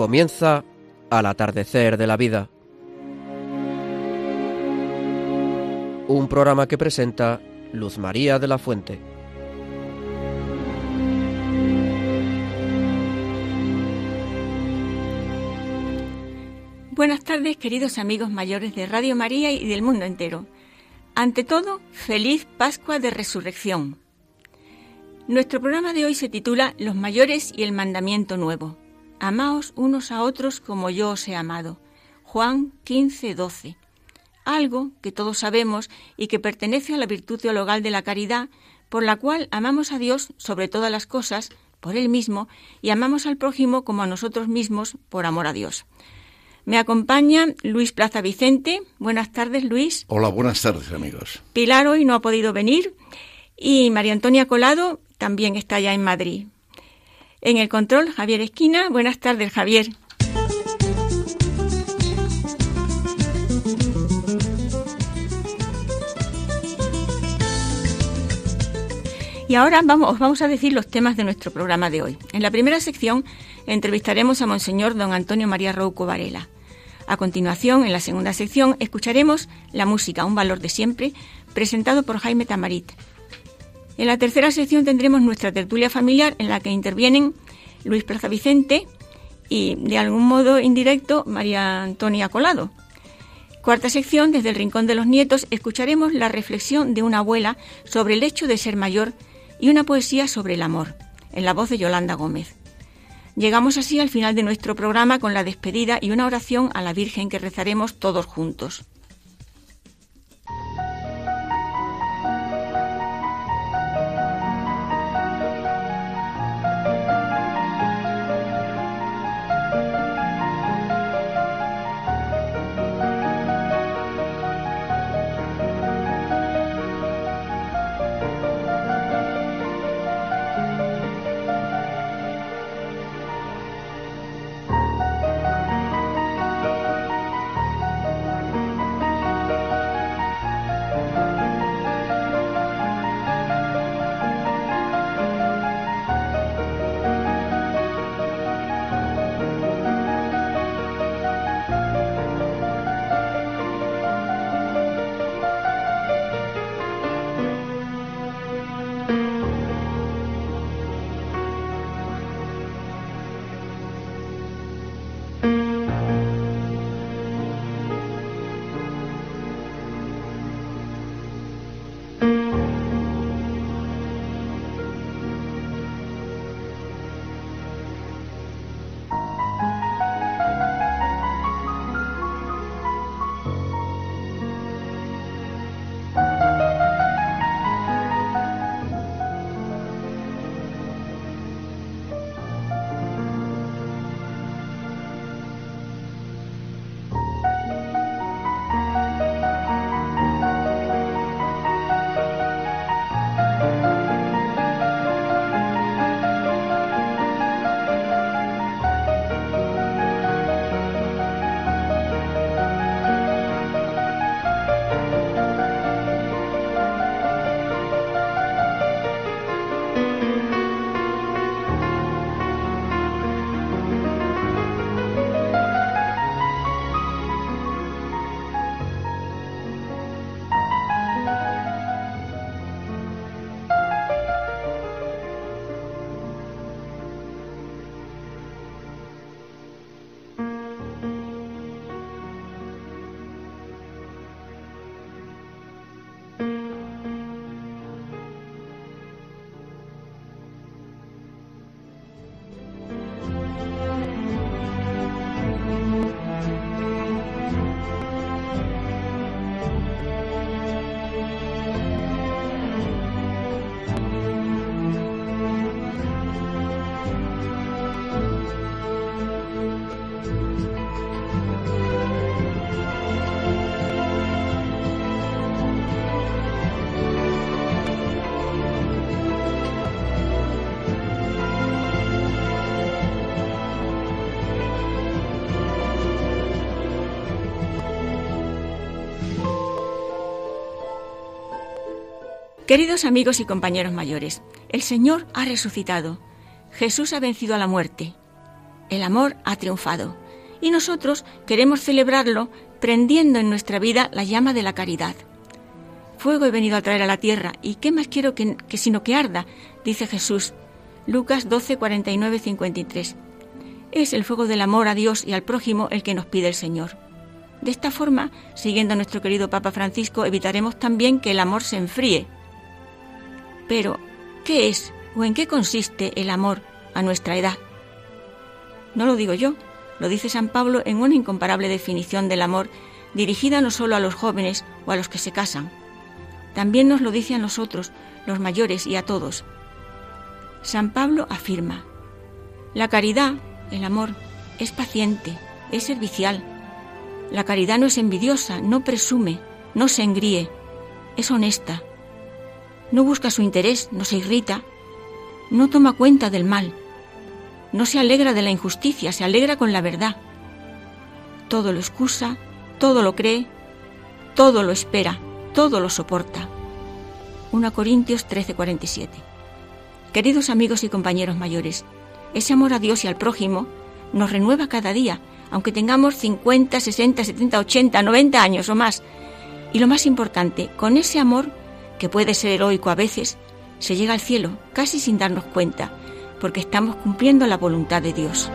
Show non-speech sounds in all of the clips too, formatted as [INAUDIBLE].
Comienza al atardecer de la vida. Un programa que presenta Luz María de la Fuente. Buenas tardes, queridos amigos mayores de Radio María y del mundo entero. Ante todo, feliz Pascua de Resurrección. Nuestro programa de hoy se titula Los mayores y el mandamiento nuevo. Amaos unos a otros como yo os he amado. Juan 15, 12. Algo que todos sabemos y que pertenece a la virtud teologal de la caridad, por la cual amamos a Dios sobre todas las cosas, por Él mismo, y amamos al prójimo como a nosotros mismos, por amor a Dios. Me acompaña Luis Plaza Vicente. Buenas tardes, Luis. Hola, buenas tardes, amigos. Pilar hoy no ha podido venir y María Antonia Colado también está ya en Madrid. En el control, Javier Esquina. Buenas tardes, Javier. Y ahora vamos, os vamos a decir los temas de nuestro programa de hoy. En la primera sección entrevistaremos a Monseñor don Antonio María Rouco Varela. A continuación, en la segunda sección, escucharemos la música, un valor de siempre, presentado por Jaime Tamarit. En la tercera sección tendremos nuestra tertulia familiar en la que intervienen Luis Plaza Vicente y, de algún modo indirecto, María Antonia Colado. Cuarta sección, desde el Rincón de los Nietos, escucharemos la reflexión de una abuela sobre el hecho de ser mayor y una poesía sobre el amor, en la voz de Yolanda Gómez. Llegamos así al final de nuestro programa con la despedida y una oración a la Virgen que rezaremos todos juntos. Queridos amigos y compañeros mayores, el Señor ha resucitado. Jesús ha vencido a la muerte. el amor ha triunfado. Y nosotros queremos celebrarlo prendiendo en nuestra vida la llama de la caridad. Fuego he venido a traer a la tierra, y qué más quiero que, sino que arda, dice Jesús. Lucas 12, 49, 53. Es el fuego del amor a Dios y al prójimo el que nos pide el Señor. De esta forma, siguiendo a nuestro querido Papa Francisco, evitaremos también que el amor se enfríe. Pero, ¿qué es o en qué consiste el amor a nuestra edad? No lo digo yo, lo dice San Pablo en una incomparable definición del amor dirigida no solo a los jóvenes o a los que se casan, también nos lo dice a nosotros, los mayores y a todos. San Pablo afirma, la caridad, el amor, es paciente, es servicial. La caridad no es envidiosa, no presume, no se engríe, es honesta. No busca su interés, no se irrita, no toma cuenta del mal, no se alegra de la injusticia, se alegra con la verdad. Todo lo excusa, todo lo cree, todo lo espera, todo lo soporta. 1 Corintios 13:47. Queridos amigos y compañeros mayores, ese amor a Dios y al prójimo nos renueva cada día, aunque tengamos 50, 60, 70, 80, 90 años o más. Y lo más importante, con ese amor, que puede ser heroico a veces, se llega al cielo casi sin darnos cuenta, porque estamos cumpliendo la voluntad de Dios.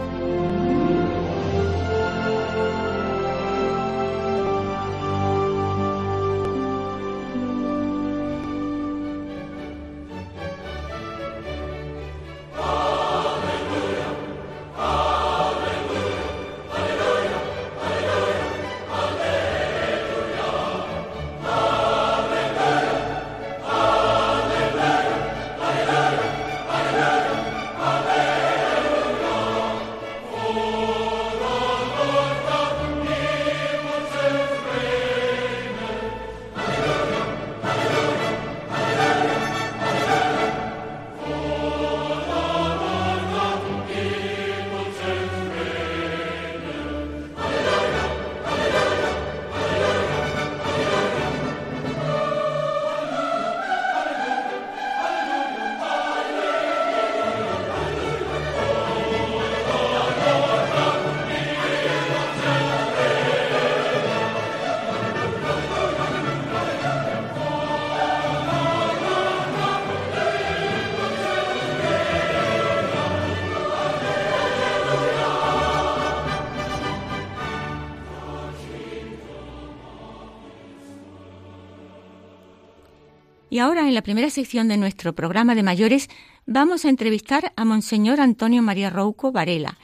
Y ahora, en la primera sección de nuestro programa de mayores, vamos a entrevistar a Monseñor Antonio María Rouco Varela.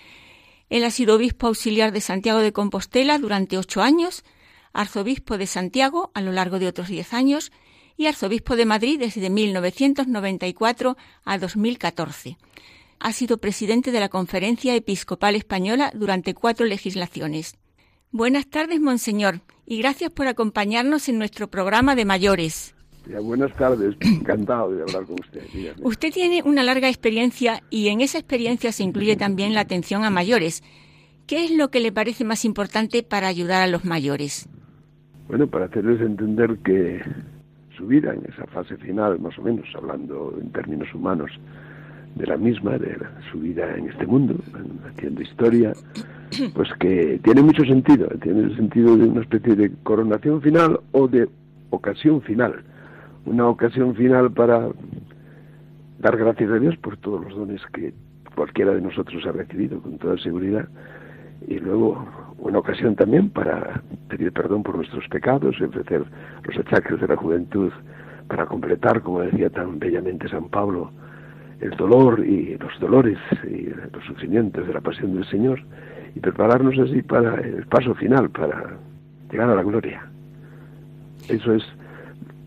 Él ha sido obispo auxiliar de Santiago de Compostela durante ocho años, arzobispo de Santiago a lo largo de otros diez años y arzobispo de Madrid desde 1994 a 2014. Ha sido presidente de la Conferencia Episcopal Española durante cuatro legislaciones. Buenas tardes, Monseñor, y gracias por acompañarnos en nuestro programa de mayores buenas tardes, [CLEARS THROAT] encantado de hablar con usted. Usted tiene una larga experiencia y en esa experiencia se incluye también la atención a mayores. ¿Qué es lo que le parece más importante para ayudar a los mayores? Bueno, para hacerles entender que su vida en esa fase final, más o menos, hablando en términos humanos de la misma, de su vida en este mundo, haciendo historia, [CLEARS THROAT] pues que tiene mucho sentido, tiene el sentido de una especie de coronación final o de ocasión final una ocasión final para dar gracias a Dios por todos los dones que cualquiera de nosotros ha recibido con toda seguridad y luego una ocasión también para pedir perdón por nuestros pecados y ofrecer los achaques de la juventud para completar, como decía tan bellamente San Pablo, el dolor y los dolores y los sufrimientos de la pasión del Señor y prepararnos así para el paso final, para llegar a la gloria. Eso es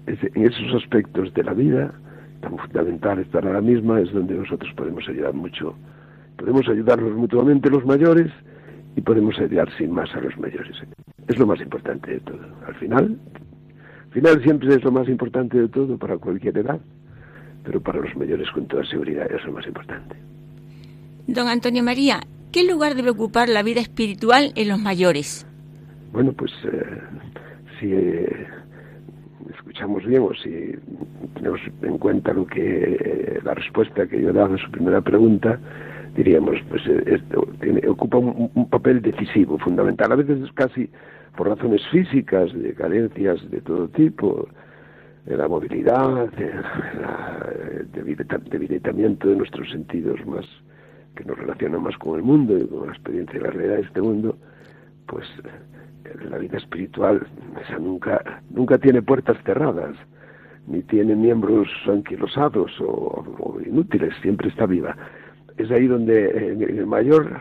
en esos aspectos de la vida tan fundamentales para la misma es donde nosotros podemos ayudar mucho. Podemos ayudarnos mutuamente los mayores y podemos ayudar sin más a los mayores. Es lo más importante de todo. Al final, al final siempre es lo más importante de todo para cualquier edad, pero para los mayores con toda seguridad es lo más importante. Don Antonio María, ¿qué lugar debe ocupar la vida espiritual en los mayores? Bueno, pues eh, si eh, escuchamos bien o si tenemos en cuenta lo que eh, la respuesta que yo he dado a su primera pregunta, diríamos, pues esto ocupa un, papel decisivo, fundamental. A veces es casi por razones físicas, de carencias de todo tipo, de la movilidad, el debilitamiento de nuestros sentidos más que nos relacionan más con el mundo y con la experiencia de la realidad de este mundo, pues la vida espiritual nunca nunca tiene puertas cerradas ni tiene miembros anquilosados o, inútiles siempre está viva. Es ahí donde en, el mayor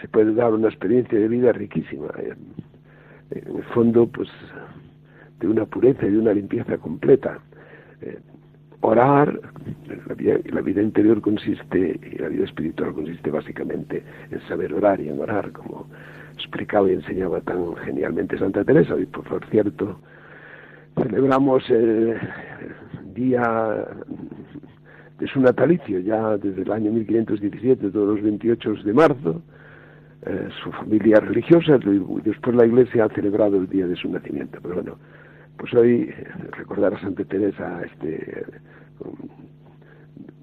se puede dar una experiencia de vida riquísima. En, el fondo pues de una pureza y de una limpieza completa. Eh, orar la vida, la vida interior consiste y la vida espiritual consiste básicamente en saber orar y en orar como explicaba y enseñaba tan genialmente Santa Teresa. Y por cierto, celebramos el día de su natalicio, ya desde el año 1517, todos los 28 de marzo. Eh, su familia religiosa después la iglesia ha celebrado el día de su nacimiento. Pero bueno, pues hoy recordar a Santa Teresa este,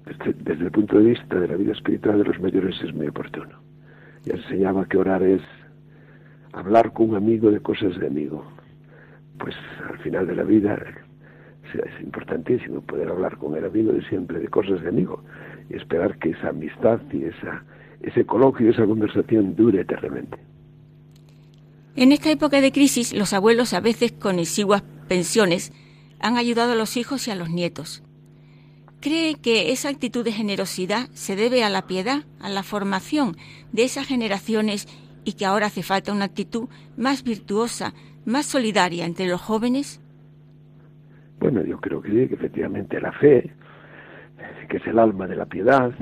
desde, desde el punto de vista de la vida espiritual de los mayores es muy oportuno. Y enseñaba que orar es hablar con un amigo de cosas de amigo. Pues al final de la vida es importantísimo poder hablar con el amigo de siempre de cosas de amigo y esperar que esa amistad y esa, ese coloquio, esa conversación dure eternamente. En esta época de crisis, los abuelos, a veces con exiguas pensiones, han ayudado a los hijos y a los nietos. ¿Cree que esa actitud de generosidad se debe a la piedad, a la formación de esas generaciones y que ahora hace falta una actitud más virtuosa, más solidaria entre los jóvenes? Bueno, yo creo que sí, que efectivamente la fe, que es el alma de la piedad,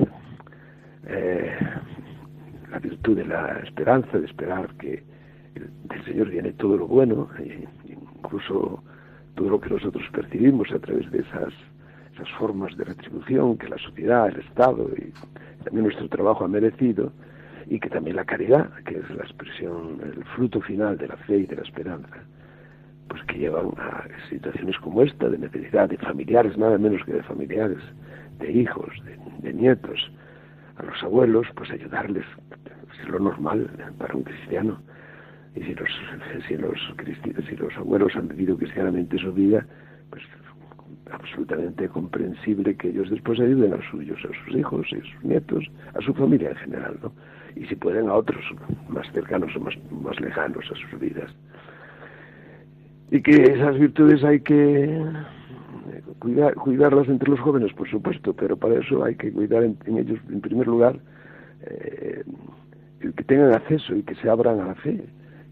eh, la virtud de la esperanza, de esperar que del Señor viene todo lo bueno, e incluso todo lo que nosotros percibimos a través de esas, esas formas de retribución que la sociedad, el Estado y también nuestro trabajo ha merecido, y que también la caridad, que es la expresión, el fruto final de la fe y de la esperanza, pues que llevan a situaciones como esta, de necesidad de familiares, nada menos que de familiares, de hijos, de, nietos, a los abuelos, pues ayudarles, es lo normal para un cristiano. Y si los, si los, si los abuelos han vivido cristianamente su vida, pues absolutamente comprensible que ellos después ayuden a suyos, a sus hijos a sus nietos, a su familia en general, ¿no? y si pueden a otros más cercanos o más, más lejanos a sus vidas. Y que esas virtudes hay que eh, cuidar, cuidarlas entre los jóvenes, por supuesto, pero para eso hay que cuidar en, ellos, en primer lugar, eh, que tengan acceso y que se abran a la fe,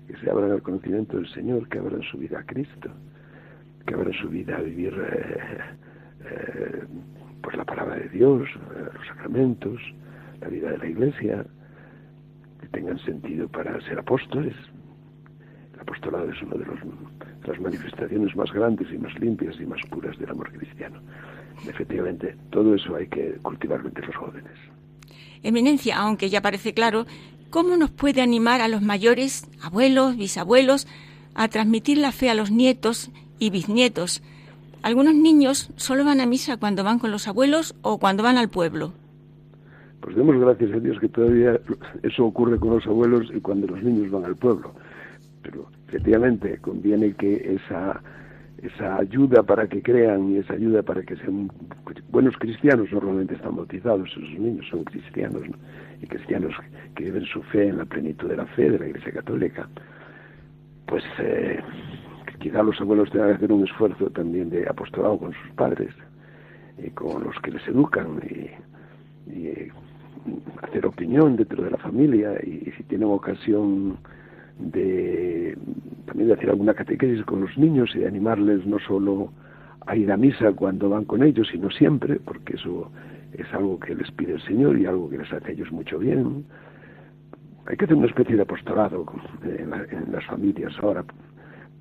que se abran al conocimiento del Señor, que abran su vida a Cristo, que abran su vida a vivir eh, eh pues la palabra de Dios, los sacramentos, la vida de la Iglesia, que tengan sentido para ser apóstoles. El apostolado es una de, las manifestaciones más grandes y más limpias y más puras del amor cristiano. Efectivamente, todo eso hay que cultivarlo entre los jóvenes. Eminencia, aunque ya parece claro, ¿cómo nos puede animar a los mayores, abuelos, bisabuelos, a transmitir la fe a los nietos y bisnietos? Algunos niños solo van a misa cuando van con los abuelos o cuando van al pueblo. Pues demos gracias a Dios que todavía eso ocurre con los abuelos y cuando los niños van al pueblo. Pero efectivamente conviene que esa, esa ayuda para que crean y esa ayuda para que sean buenos cristianos, normalmente están bautizados, esos niños son cristianos, y cristianos que viven su fe en la plenitud de la fe de la Iglesia Católica, pues eh, quizá los abuelos tengan que hacer un esfuerzo también de apostolado con sus padres y con los que les educan y, y hacer opinión dentro de la familia y, si tienen ocasión de también de hacer alguna catequesis con los niños y de animarles no solo a ir a misa cuando van con ellos, sino siempre, porque eso es algo que les pide el Señor y algo que les hace a ellos mucho bien. Hay que hacer una especie de apostolado en, las familias ahora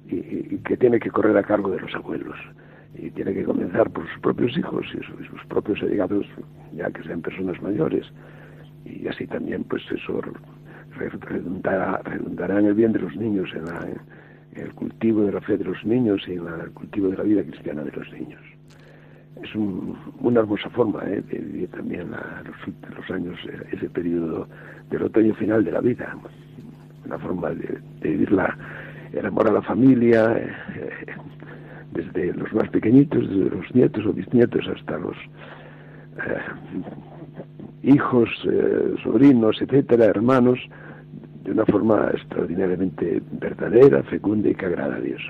y, que tiene que correr a cargo de los abuelos y tiene que comenzar por sus propios hijos y sus, propios allegados, ya que sean personas mayores y así también pues eso redundará, redundará en el bien de los niños en la, el cultivo de la fe de los niños y en el cultivo de la vida cristiana de los niños. Es una hermosa forma ¿eh? de vivir también los, los, años, eh, ese periodo del otoño final de la vida. Una forma de, la, el amor a la familia, eh, desde los más pequeñitos, desde los nietos o bisnietos hasta los hijos, sobrinos, etcétera, hermanos, de una forma extraordinariamente verdadera, fecunda y que agrada a Dios.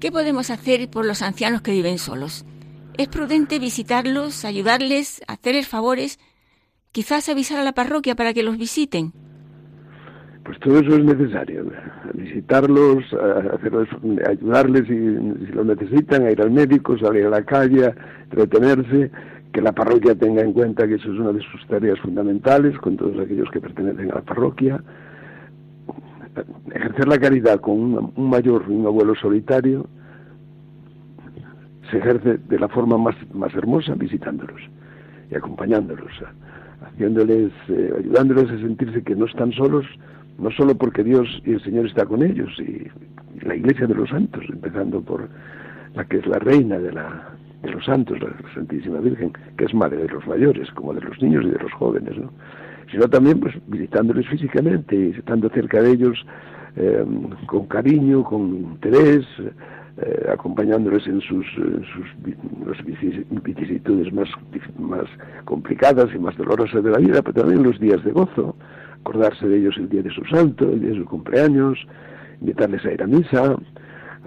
¿Qué podemos hacer por los ancianos que viven solos? ¿Es prudente visitarlos, ayudarles, hacerles favores, quizás avisar a la parroquia para que los visiten? Pues todo eso es necesario, visitarlos, ayudarles si, si, lo necesitan, a ir al médico, salir a la calle, entretenerse, que la parroquia tenga en cuenta que eso es una de sus tareas fundamentales con todos aquellos que pertenecen a la parroquia. Ejercer la caridad con un, mayor un abuelo solitario se ejerce de la forma más, más hermosa visitándolos y acompañándolos, haciéndoles, eh, ayudándoles a sentirse que no están solos, no solo porque Dios y el Señor está con ellos y la Iglesia de los Santos, empezando por la que es la reina de la, de los santos, la Santísima Virgen, que es madre de los mayores, como de los niños y de los jóvenes, ¿no? sino también pues visitándoles físicamente y estando cerca de ellos eh, con cariño, con interés, eh, acompañándoles en sus, sus vicisitudes más, más complicadas y más dolorosas de la vida, pero también los días de gozo, acordarse de ellos el día de su santo, el día de su cumpleaños, invitarles a ir a misa,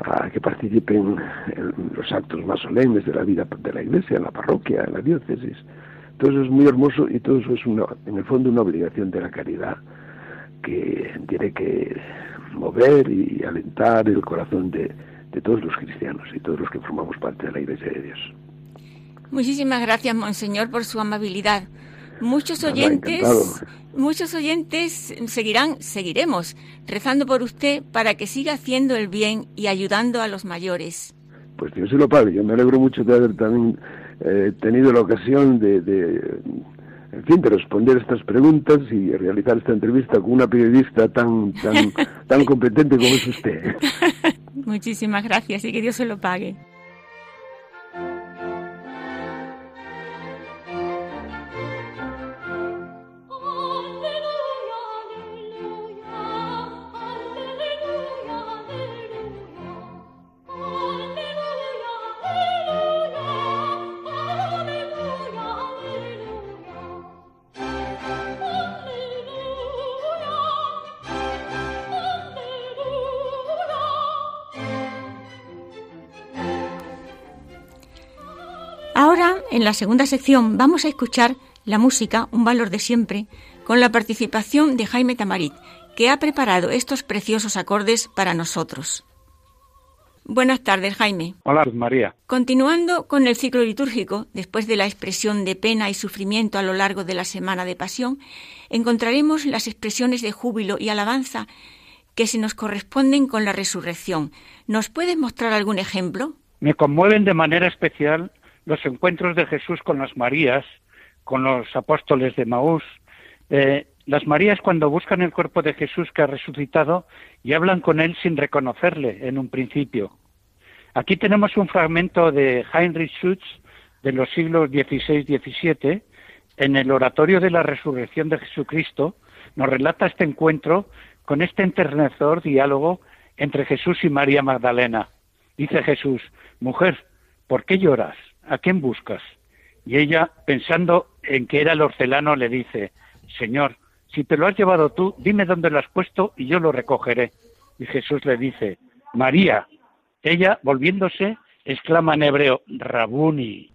a que participen en los actos más solemnes de la vida de la iglesia, en la parroquia, en la diócesis. Todo eso es muy hermoso y todo eso es una, en el fondo una obligación de la caridad que tiene que mover y alentar el corazón de, de todos los cristianos y todos los que formamos parte de la iglesia de Dios. Muchísimas gracias, Monseñor, por su amabilidad. Muchos oyentes, muchos oyentes seguirán, seguiremos rezando por usted para que siga haciendo el bien y ayudando a los mayores. Pues Dios se lo pague. Yo me alegro mucho de haber también eh, tenido la ocasión de, en fin, de responder estas preguntas y realizar esta entrevista con una periodista tan, tan, [LAUGHS] tan competente como es usted. [LAUGHS] Muchísimas gracias y que Dios se lo pague. La segunda sección vamos a escuchar la música, un valor de siempre, con la participación de Jaime Tamarit, que ha preparado estos preciosos acordes para nosotros. Buenas tardes, Jaime. Hola, María. Continuando con el ciclo litúrgico, después de la expresión de pena y sufrimiento a lo largo de la semana de pasión, encontraremos las expresiones de júbilo y alabanza que se nos corresponden con la resurrección. ¿Nos puedes mostrar algún ejemplo? Me conmueven de manera especial los encuentros de Jesús con las Marías, con los apóstoles de Maús. Eh, las Marías cuando buscan el cuerpo de Jesús que ha resucitado y hablan con él sin reconocerle en un principio. Aquí tenemos un fragmento de Heinrich Schutz de los siglos XVI-XVII en el oratorio de la resurrección de Jesucristo, nos relata este encuentro con este enternecedor diálogo entre Jesús y María Magdalena. Dice Jesús, mujer, ¿por qué lloras? ¿A quién buscas? Y ella, pensando en que era el horcelano, le dice, Señor, si te lo has llevado tú, dime dónde lo has puesto y yo lo recogeré. Y Jesús le dice, María. Ella, volviéndose, exclama en hebreo, Rabuni.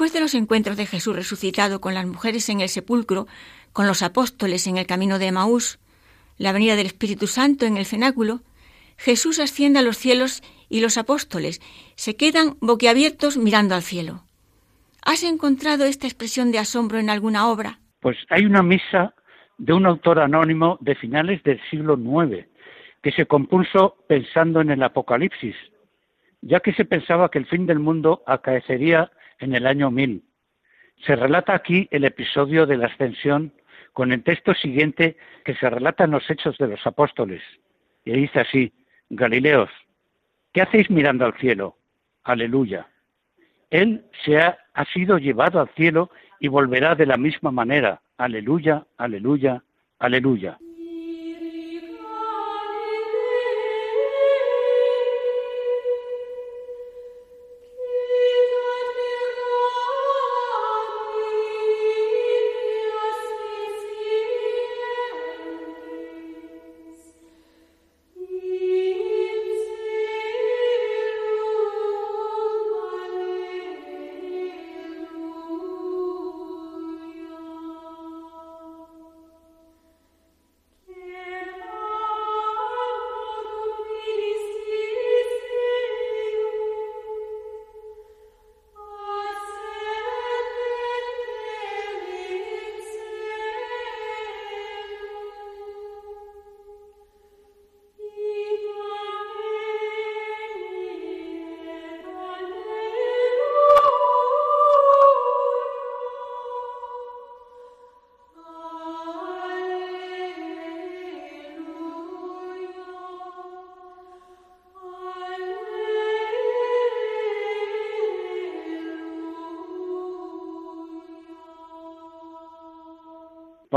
Después de los encuentros de Jesús resucitado con las mujeres en el sepulcro, con los apóstoles en el camino de Emaús, la venida del Espíritu Santo en el cenáculo, Jesús asciende a los cielos y los apóstoles se quedan boquiabiertos mirando al cielo. ¿Has encontrado esta expresión de asombro en alguna obra? Pues hay una misa de un autor anónimo de finales del siglo IX que se compuso pensando en el Apocalipsis, ya que se pensaba que el fin del mundo acaecería en el año 1000. Se relata aquí el episodio de la ascensión con el texto siguiente que se relata en los Hechos de los Apóstoles. Y dice así, Galileos, ¿qué hacéis mirando al cielo? Aleluya. Él se ha, ha sido llevado al cielo y volverá de la misma manera. Aleluya, aleluya, aleluya.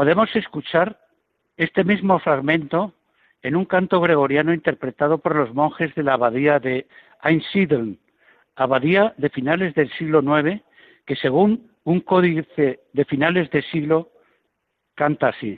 Podemos escuchar este mismo fragmento en un canto gregoriano interpretado por los monjes de la abadía de Einsiedeln, abadía de finales del siglo IX, que según un códice de finales del siglo canta así.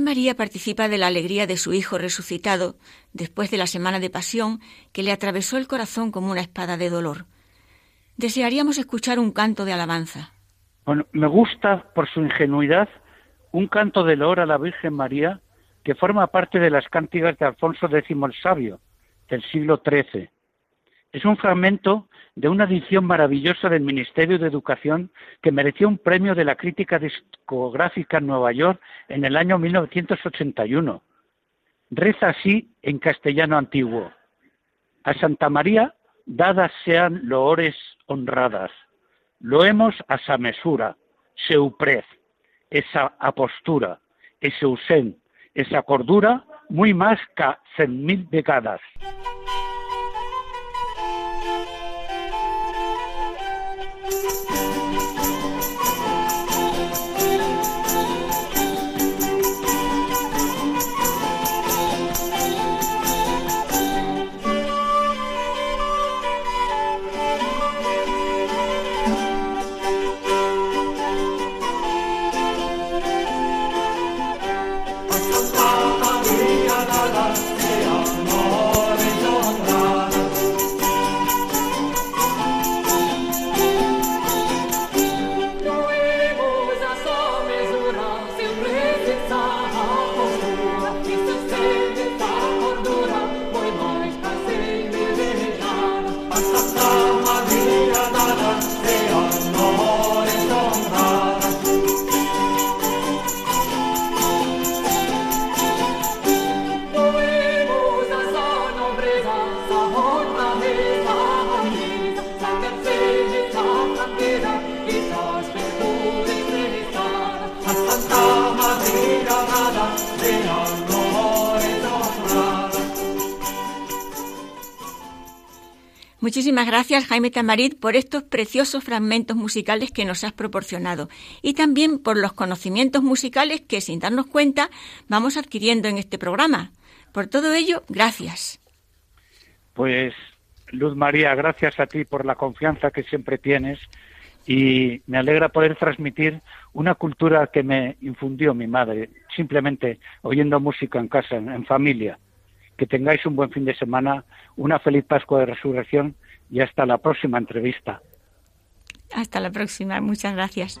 María participa de la alegría de su Hijo resucitado después de la semana de pasión que le atravesó el corazón como una espada de dolor. Desearíamos escuchar un canto de alabanza. Me gusta por su ingenuidad un canto de loor a la Virgen María que forma parte de las cántigas de Alfonso X el Sabio del siglo XIII. Es un fragmento de una edición maravillosa del Ministerio de Educación que mereció un premio de la crítica discográfica en Nueva York en el año 1981. Reza así en castellano antiguo. A Santa María dadas sean loores honradas. Loemos a sa mesura, seuprez, esa apostura, ese usen, esa cordura, muy más que cien mil décadas. Gracias, Jaime Tamarit, por estos preciosos fragmentos musicales que nos has proporcionado y también por los conocimientos musicales que, sin darnos cuenta, vamos adquiriendo en este programa. Por todo ello, gracias. Pues, Luz María, gracias a ti por la confianza que siempre tienes y me alegra poder transmitir una cultura que me infundió mi madre, simplemente oyendo música en casa, en familia. Que tengáis un buen fin de semana, una feliz Pascua de Resurrección y hasta la próxima entrevista. Hasta la próxima, muchas gracias.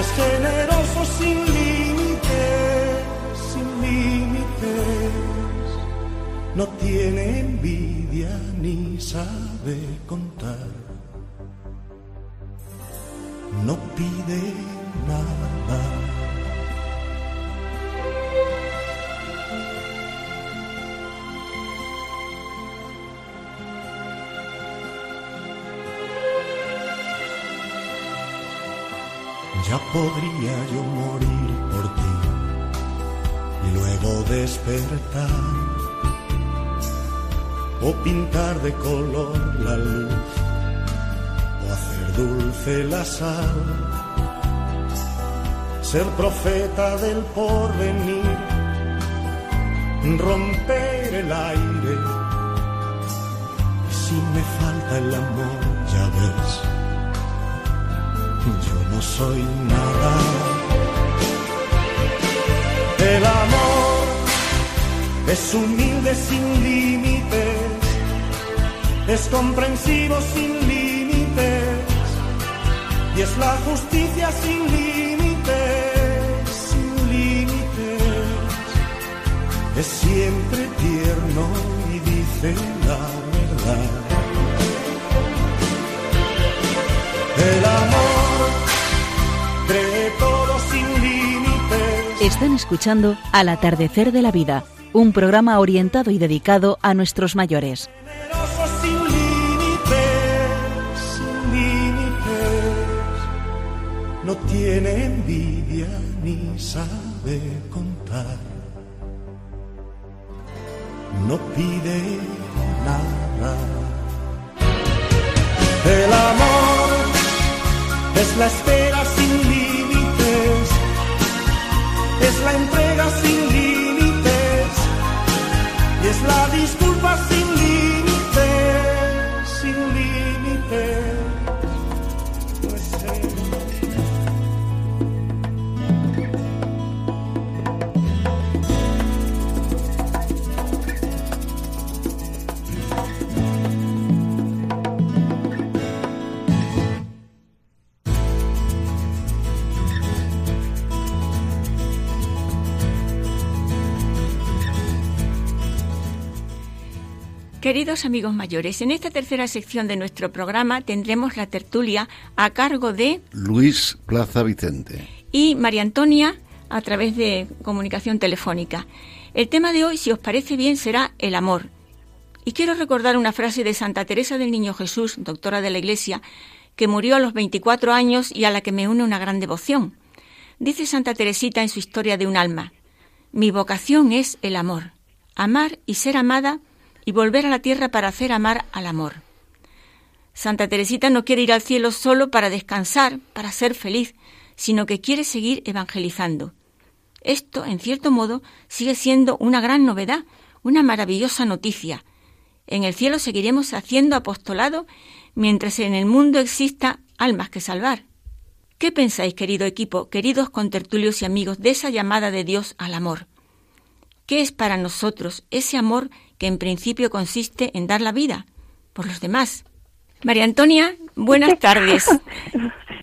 es generoso sin límites, sin límites. No tiene envidia ni sabe contar, no pide podría yo morir por ti y luego despertar o pintar de color la luz o hacer dulce la sal, ser profeta del porvenir, romper el aire. Y si me falta el amor, ya ves no soy nada. El amor es humilde sin límites, es comprensivo sin límites y es la justicia sin límites, sin límites. Es siempre tierno y dice la verdad. El amor Están escuchando Al atardecer de la vida, un programa orientado y dedicado a nuestros mayores. Sin límites, sin límites. No tiene envidia ni sabe contar. No pide nada. El amor es la espera sin límites, es la entrega sin límites es la disculpa sin Queridos amigos mayores, en esta tercera sección de nuestro programa tendremos la tertulia a cargo de Luis Plaza Vicente y María Antonia a través de comunicación telefónica. El tema de hoy, si os parece bien, será el amor. Y quiero recordar una frase de Santa Teresa del Niño Jesús, doctora de la Iglesia, que murió a los 24 años y a la que me une una gran devoción. Dice Santa Teresita en su historia de un alma, mi vocación es el amor, amar y ser amada y volver a la tierra para hacer amar al amor. Santa Teresita no quiere ir al cielo solo para descansar, para ser feliz, sino que quiere seguir evangelizando. Esto, en cierto modo, sigue siendo una gran novedad, una maravillosa noticia. En el cielo seguiremos haciendo apostolado mientras en el mundo exista almas que salvar. ¿Qué pensáis, querido equipo, queridos contertulios y amigos, de esa llamada de Dios al amor? ¿Qué es para nosotros ese amor que en principio consiste en dar la vida por los demás? María Antonia, buenas [LAUGHS] tardes.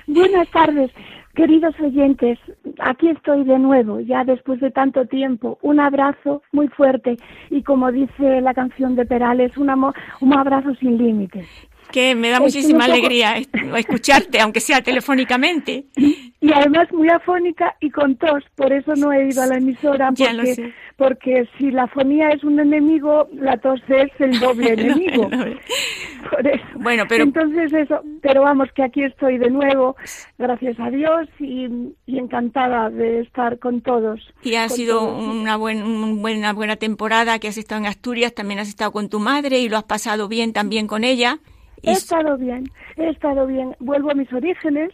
buenas tardes. Queridos oyentes, aquí estoy de nuevo, ya después de tanto tiempo. Un abrazo muy fuerte y como dice la canción de Perales, un, amor, un abrazo sin límites que me da muchísima alegría [LAUGHS] escucharte, aunque sea telefónicamente. Y además muy afónica y con tos, por eso no he ido a la emisora, porque, porque si la fonía es un enemigo, la tos es el doble [LAUGHS] enemigo. Por eso. Bueno, pero... Entonces eso, pero vamos, que aquí estoy de nuevo, gracias a Dios, y, encantada de estar con todos. Y ha sido una, buen, una buena temporada que has estado en Asturias, también has estado con tu madre y lo has pasado bien también con ella. He estado bien, he estado bien. Vuelvo a mis orígenes,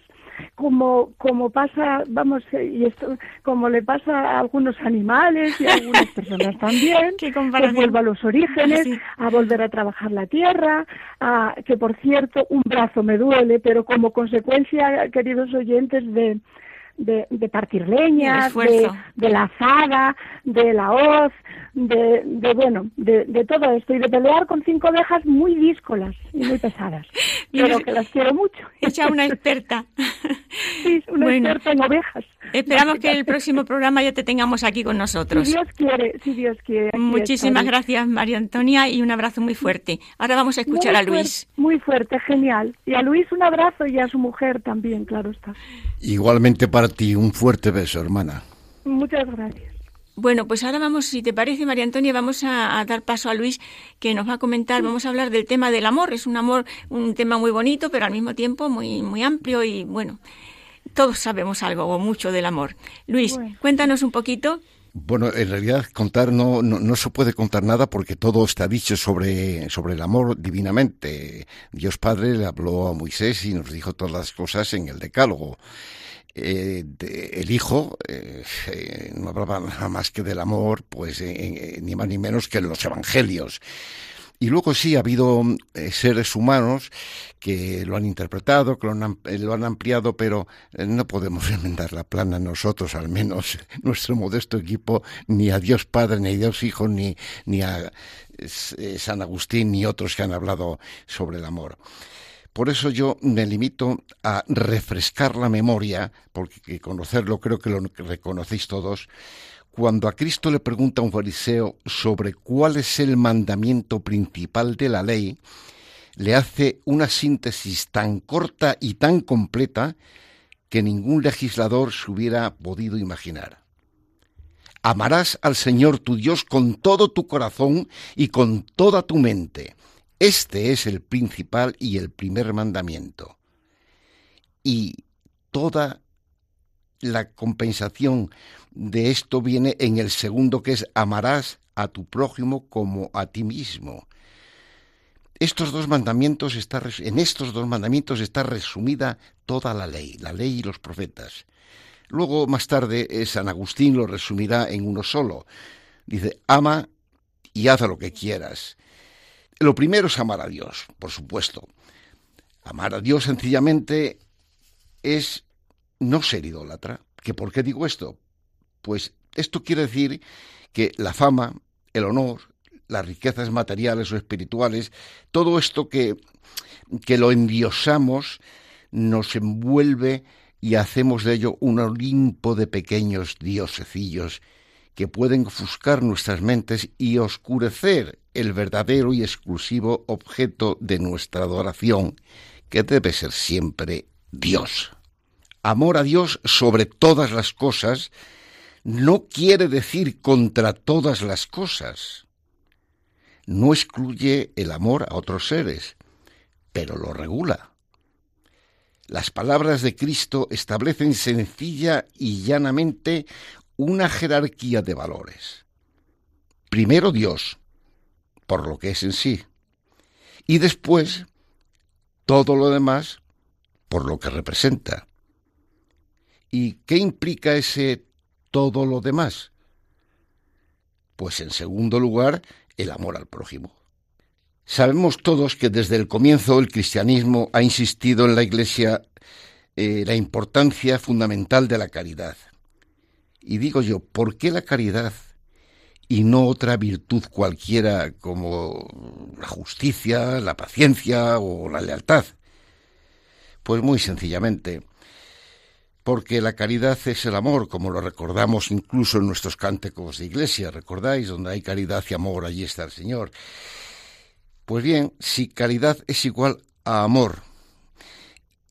como como pasa, vamos, y esto, como le pasa a algunos animales y a algunas [LAUGHS] personas también. pues vuelvo a los orígenes, a volver a trabajar la tierra, a, que por cierto un brazo me duele, pero como consecuencia, queridos oyentes, de de, de partir leña, de, de, la azada, de la hoz, de, de bueno, de, de, todo esto y de pelear con cinco ovejas muy díscolas y muy pesadas, [LAUGHS] pero que las quiero mucho. [LAUGHS] Hecha una experta. [LAUGHS] sí, una experta en ovejas. Esperamos que el próximo programa ya te tengamos aquí con nosotros. Si Dios quiere, si Dios quiere. Muchísimas gracias, María Antonia, y un abrazo muy fuerte. Ahora vamos a escuchar a Luis. muy fuerte, genial. Y a Luis un abrazo y a su mujer también, claro está. Igualmente para ti, un fuerte beso, hermana. Muchas gracias. Bueno, pues ahora vamos, si te parece, María Antonia, vamos a, dar paso a Luis, que nos va a comentar, vamos a hablar del tema del amor. Es un amor, un tema muy bonito, pero al mismo tiempo muy, muy amplio y bueno, todos sabemos algo o mucho del amor. Luis, cuéntanos un poquito. Bueno, en realidad contar no, no, se puede contar nada porque todo está dicho sobre, sobre el amor divinamente. Dios Padre le habló a Moisés y nos dijo todas las cosas en el Decálogo. Eh, el hijo eh, eh, [LAUGHS] no hablaba nada más que del amor, pues ni más ni menos que en los evangelios. Y luego sí ha habido seres humanos que lo han interpretado, que lo han, lo han ampliado, pero no podemos [LAUGHS] enmendar la plana nosotros, al menos [LAUGHS] nuestro modesto equipo, ni a Dios Padre, ni a Dios Hijo, ni, ni a San Agustín, ni otros que han hablado sobre el amor. Por eso yo me limito a refrescar la memoria, porque conocerlo creo que lo reconocéis todos, cuando a Cristo le pregunta a un fariseo sobre cuál es el mandamiento principal de la ley, le hace una síntesis tan corta y tan completa que ningún legislador se hubiera podido imaginar. Amarás al Señor tu Dios con todo tu corazón y con toda tu mente este es el principal y el primer mandamiento. Y toda la compensación de esto viene en el segundo, que es amarás a tu prójimo como a ti mismo. Estos dos mandamientos está, en estos dos mandamientos está resumida toda la ley, la ley y los profetas. Luego, más tarde, eh, San Agustín lo resumirá en uno solo. Dice, ama y haz lo que quieras. Lo primero es amar a Dios, por supuesto. Amar a Dios sencillamente es no ser idólatra. ¿Que ¿Por qué digo esto? Pues esto quiere decir que la fama, el honor, las riquezas materiales o espirituales, todo esto que, que lo endiosamos, nos envuelve y hacemos de ello un Olimpo de pequeños diosecillos que pueden ofuscar nuestras mentes y oscurecer el verdadero y exclusivo objeto de nuestra adoración, que debe ser siempre Dios. Amor a Dios sobre todas las cosas no quiere decir contra todas las cosas. No excluye el amor a otros seres, pero lo regula. Las palabras de Cristo establecen sencilla y llanamente una jerarquía de valores. Primero Dios, por lo que es en sí, y después todo lo demás por lo que representa. ¿Y qué implica ese todo lo demás? Pues en segundo lugar, el amor al prójimo. Sabemos todos que desde el comienzo el cristianismo ha insistido en la Iglesia eh, la importancia fundamental de la caridad. Y digo yo, ¿por qué la caridad y no otra virtud cualquiera como la justicia, la paciencia o la lealtad? Pues muy sencillamente, porque la caridad es el amor, como lo recordamos incluso en nuestros cánticos de iglesia, ¿recordáis? Donde hay caridad y amor, allí está el Señor. Pues bien, si caridad es igual a amor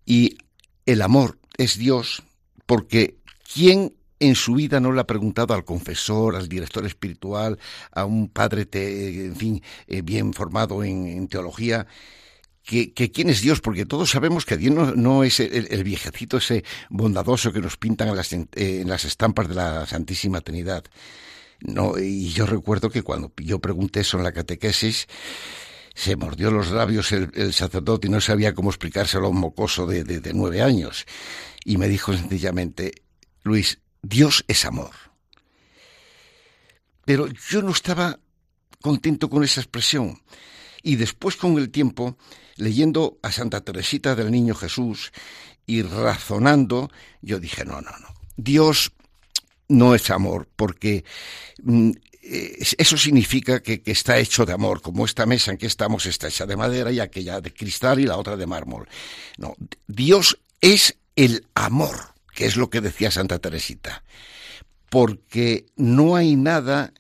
y el amor es Dios, porque ¿quién en su vida no le ha preguntado al confesor, al director espiritual, a un padre, en fin, eh, bien formado en, teología, que, quién es Dios, porque todos sabemos que Dios no, es el, viejecito ese bondadoso que nos pintan en las, en las estampas de la Santísima Trinidad. No, y yo recuerdo que cuando yo pregunté eso en la catequesis, se mordió los labios el, sacerdote y no sabía cómo explicárselo a un mocoso de, nueve años. Y me dijo sencillamente, Luis, Dios es amor. Pero yo no estaba contento con esa expresión. Y después, con el tiempo, leyendo a Santa Teresita del Niño Jesús y razonando, yo dije, no, no, no. Dios no es amor, porque mm, eso significa que, está hecho de amor, como esta mesa en que estamos está hecha de madera y aquella de cristal y la otra de mármol. No, Dios es el amor, que es lo que decía Santa Teresita, porque no hay nada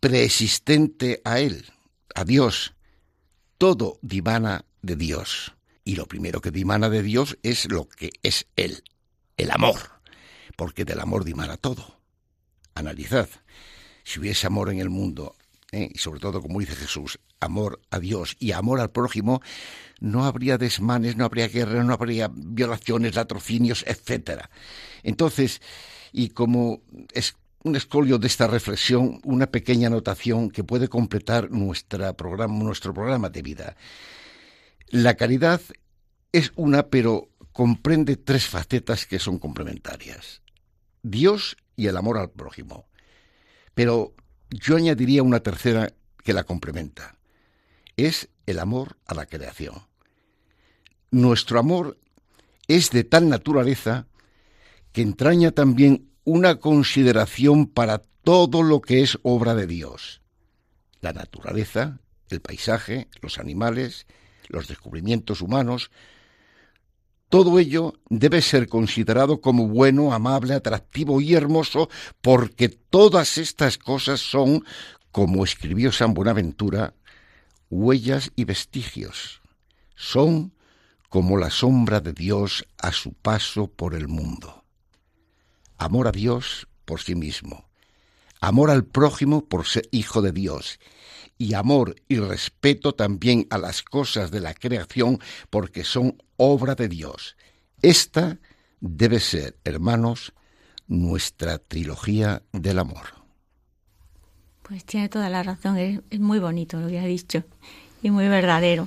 preexistente a Él, a Dios. Todo dimana de Dios. Y lo primero que dimana de Dios es lo que es Él, el amor, porque del amor dimana todo. Analizad si hubiese amor en el mundo, ¿eh? y sobre todo, como dice Jesús, amor a Dios y amor al prójimo, no habría desmanes, no habría guerra, no habría violaciones, latrocinios, etcétera. Entonces, y como es un escolio de esta reflexión, una pequeña anotación que puede completar nuestra programa, nuestro programa de vida. La caridad es una, pero comprende tres facetas que son complementarias. Dios y el amor al prójimo. Pero yo añadiría una tercera que la complementa. Es el amor a la creación. Nuestro amor es de tal naturaleza que entraña también una consideración para todo lo que es obra de Dios. La naturaleza, el paisaje, los animales, los descubrimientos humanos, todo ello debe ser considerado como bueno, amable, atractivo y hermoso, porque todas estas cosas son, como escribió San Buenaventura, huellas y vestigios. Son como la sombra de Dios a su paso por el mundo. Amor a Dios por sí mismo, amor al prójimo por ser hijo de Dios, y amor y respeto también a las cosas de la creación porque son obra de Dios. Esta debe ser, hermanos, nuestra trilogía del amor. Pues tiene toda la razón, es, muy bonito lo que ha dicho y muy verdadero.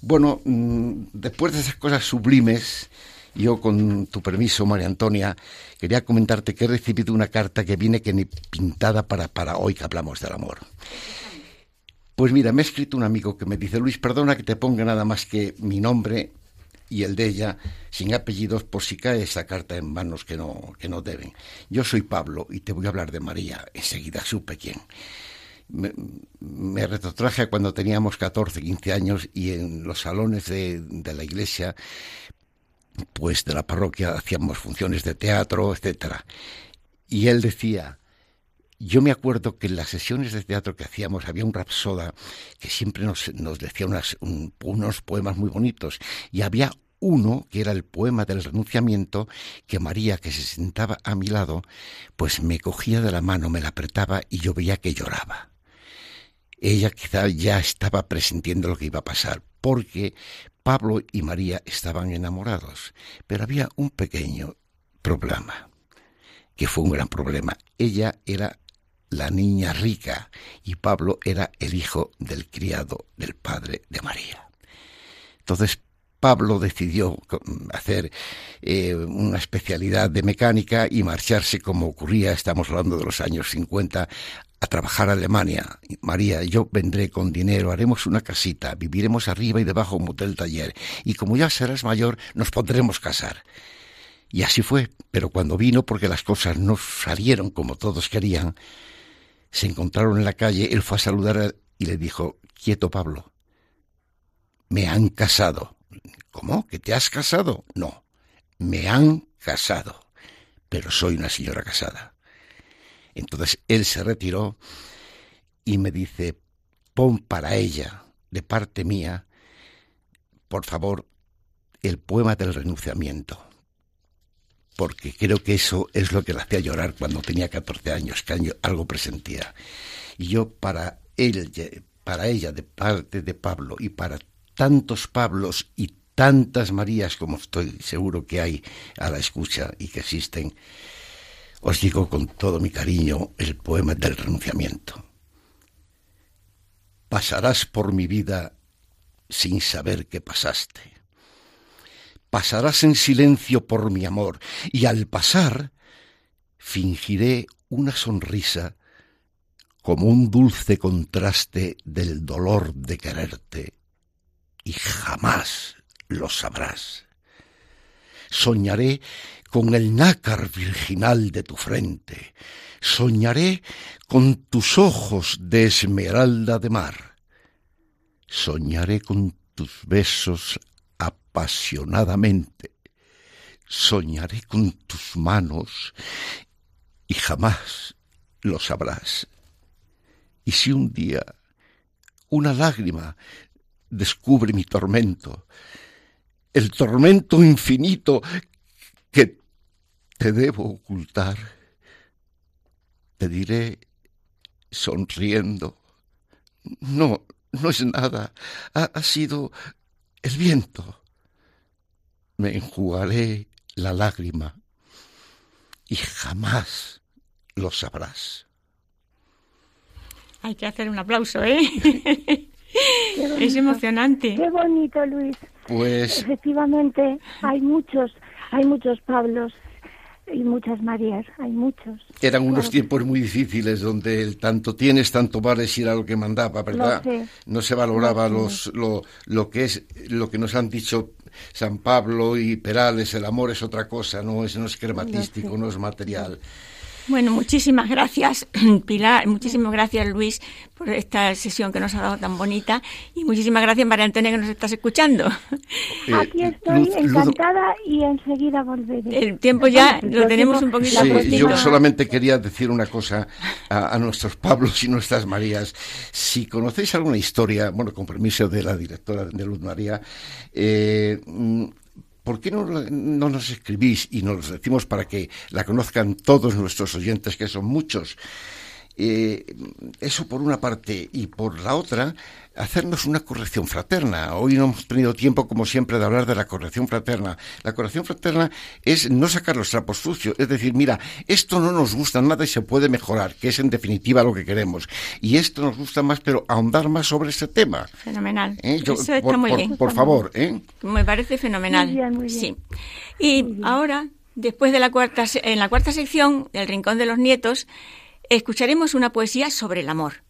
Bueno, mm, después de esas cosas sublimes, yo con tu permiso, María Antonia, quería comentarte que he recibido una carta que viene que ni pintada para, para hoy que hablamos del amor. Pues mira, me ha escrito un amigo que me dice, Luis, perdona que te ponga nada más que mi nombre y el de ella, sin apellidos, por si cae esa carta en manos que no, que no deben. Yo soy Pablo y te voy a hablar de María. Enseguida supe quién. Me, me retrotraje cuando teníamos 14, 15 años y en los salones de, de la iglesia, pues de la parroquia, hacíamos funciones de teatro, etcétera. Y él decía, yo me acuerdo que en las sesiones de teatro que hacíamos había un rapsoda que siempre nos, nos decía unos poemas muy bonitos y había uno, que era el poema del renunciamiento, que María, que se sentaba a mi lado, pues me cogía de la mano, me la apretaba y yo veía que lloraba. Ella quizá ya estaba presintiendo lo que iba a pasar, porque Pablo y María estaban enamorados, pero había un pequeño problema, que fue un gran problema. Ella era la niña rica y Pablo era el hijo del criado del padre de María. Entonces Pablo decidió hacer eh, una especialidad de mecánica y marcharse como ocurría, estamos hablando de los años 50, a trabajar a Alemania. María, yo vendré con dinero, haremos una casita, viviremos arriba y debajo un motel taller, y como ya serás mayor, nos podremos casar. Y así fue, pero cuando vino, porque las cosas no salieron como todos querían, se encontraron en la calle, él fue a saludar y le dijo, quieto Pablo, me han casado. ¿Cómo? ¿Que te has casado? No, me han casado, pero soy una señora casada. Entonces él se retiró y me dice, pon para ella, de parte mía, por favor, el poema del renunciamiento porque creo que eso es lo que le hacía llorar cuando tenía 14 años, que algo presentía. Y yo para él, para ella, de parte de Pablo, y para tantos Pablos y tantas Marías como estoy seguro que hay a la escucha y que existen, os digo con todo mi cariño el poema del renunciamiento. Pasarás por mi vida sin saber que pasaste pasarás en silencio por mi amor, y al pasar fingiré una sonrisa como un dulce contraste del dolor de quererte, y jamás lo sabrás. Soñaré con el nácar virginal de tu frente, soñaré con tus ojos de esmeralda de mar, soñaré con tus besos apasionadamente. Soñaré con tus manos y jamás lo sabrás. Y si un día una lágrima descubre mi tormento, el tormento infinito que te debo ocultar, te diré sonriendo, no, no es nada, ha, ha sido el viento me enjugaré la lágrima y jamás lo sabrás. Hay que hacer un aplauso, ¿eh? es emocionante. Qué bonito, Luis. Pues efectivamente hay muchos, hay muchos Pablos y muchas Marías, hay muchos. Eran unos tiempos muy difíciles donde el tanto tienes, tanto vales era lo que mandaba, ¿verdad? No se valoraba los, lo, lo que es, lo que nos han dicho San Pablo y Perales, el amor es otra cosa, no es, no es crematístico, no es material. Bueno, muchísimas gracias, [CLEARS THROAT] Pilar, muchísimas gracias, Luis, por esta sesión que nos ha dado tan bonita y muchísimas gracias, María Antonia, que nos estás escuchando. Eh, Aquí estoy encantada y enseguida volveré. El tiempo ya lo tenemos un poquito sí, Yo solamente quería decir una cosa a, nuestros Pablos y nuestras Marías. Si conocéis alguna historia, bueno, con permiso de la directora de Luz María, eh, ¿por qué no, nos escribís y nos decimos para que la conozcan todos nuestros oyentes, que son muchos? Eh, eso por una parte y por la otra, hacernos una corrección fraterna. Hoy no hemos tenido tiempo, como siempre, de hablar de la corrección fraterna. La corrección fraterna es no sacar los trapos sucios, es decir, mira, esto no nos gusta nada y se puede mejorar, que es en definitiva lo que queremos. Y esto nos gusta más, pero ahondar más sobre ese tema. Fenomenal. ¿Eh? Eso está por, muy bien. Por favor, ¿eh? Me parece fenomenal. Sí. Y ahora, después de la cuarta, en la cuarta sección, del Rincón de los Nietos, escucharemos una poesía sobre el amor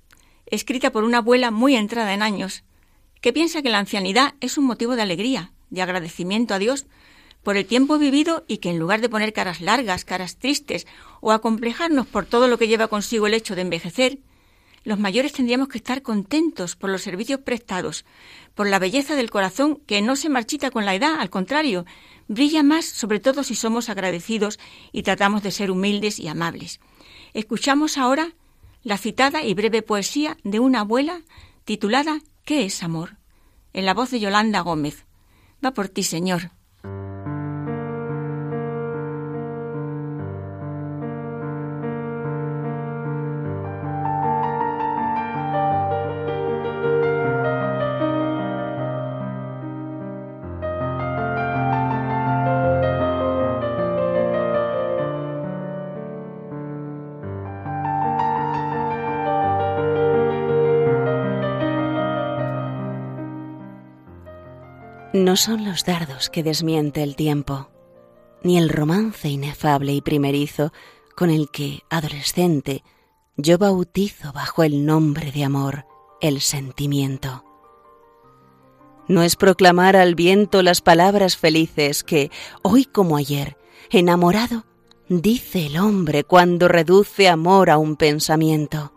escrita por una abuela muy entrada en años, que piensa que la ancianidad es un motivo de alegría, de agradecimiento a Dios por el tiempo vivido y que en lugar de poner caras largas, caras tristes o acomplejarnos por todo lo que lleva consigo el hecho de envejecer, los mayores tendríamos que estar contentos por los servicios prestados, por la belleza del corazón que no se marchita con la edad, al contrario, brilla más sobre todo si somos agradecidos y tratamos de ser humildes y amables. Escuchamos ahora la citada y breve poesía de una abuela titulada ¿Qué es amor? en la voz de Yolanda Gómez. Va por ti, Señor. No son los dardos que desmiente el tiempo, ni el romance inefable y primerizo con el que, adolescente, yo bautizo bajo el nombre de amor el sentimiento. No es proclamar al viento las palabras felices que, hoy como ayer, enamorado, dice el hombre cuando reduce amor a un pensamiento.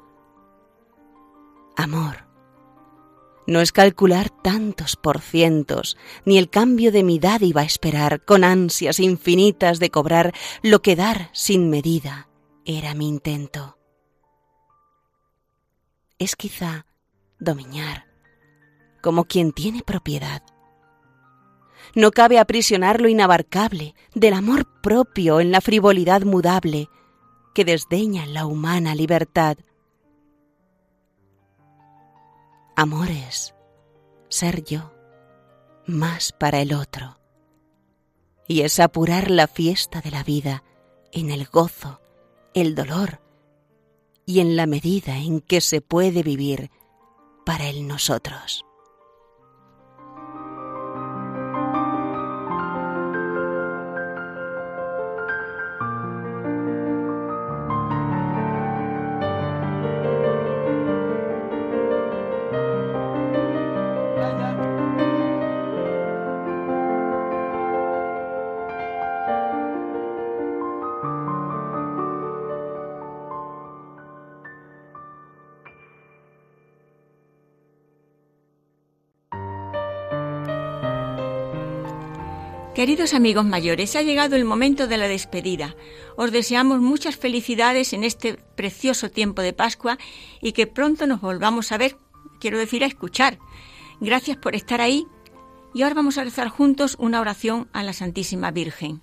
Amor no es calcular tantos por cientos, ni el cambio de mi dádiva esperar, con ansias infinitas de cobrar lo que dar sin medida era mi intento. Es quizá dominar, como quien tiene propiedad. No cabe aprisionar lo inabarcable del amor propio en la frivolidad mudable que desdeña la humana libertad Amores, ser yo, más para el otro. Y es apurar la fiesta de la vida en el gozo, el dolor y en la medida en que se puede vivir para el nosotros. Queridos amigos mayores, ha llegado el momento de la despedida. Os deseamos muchas felicidades en este precioso tiempo de Pascua y que pronto nos volvamos a ver, quiero decir a escuchar. Gracias por estar ahí y ahora vamos a rezar juntos una oración a la Santísima Virgen.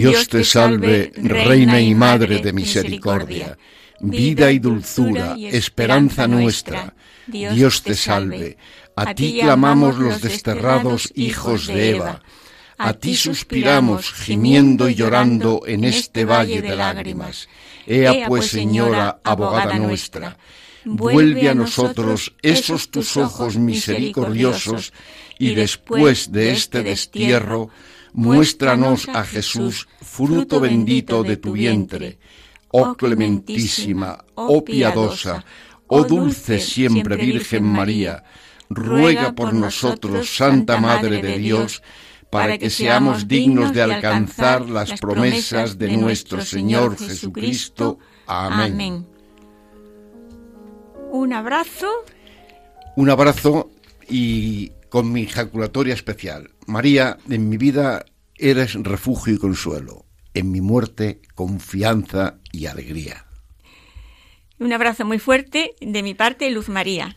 Dios te salve, Reina y Madre de misericordia, vida y dulzura, esperanza nuestra. Dios te salve. A ti clamamos los desterrados hijos de Eva. A ti suspiramos, gimiendo y llorando en este valle de lágrimas. Ea pues, pues Señora, abogada nuestra, vuelve a nosotros esos tus ojos misericordiosos y después de este, este destierro, muéstranos a Jesús, fruto bendito de tu vientre. Oh clementísima, oh piadosa, oh dulce siempre Virgen María, ruega por nosotros, Santa Madre de Dios, para que seamos dignos de alcanzar las promesas de nuestro Señor Jesucristo. Amén. Un abrazo. Un abrazo y con mi ejaculatoria especial. María, en mi vida eres refugio y consuelo, en mi muerte confianza y alegría. Un abrazo muy fuerte de mi parte, Luz María.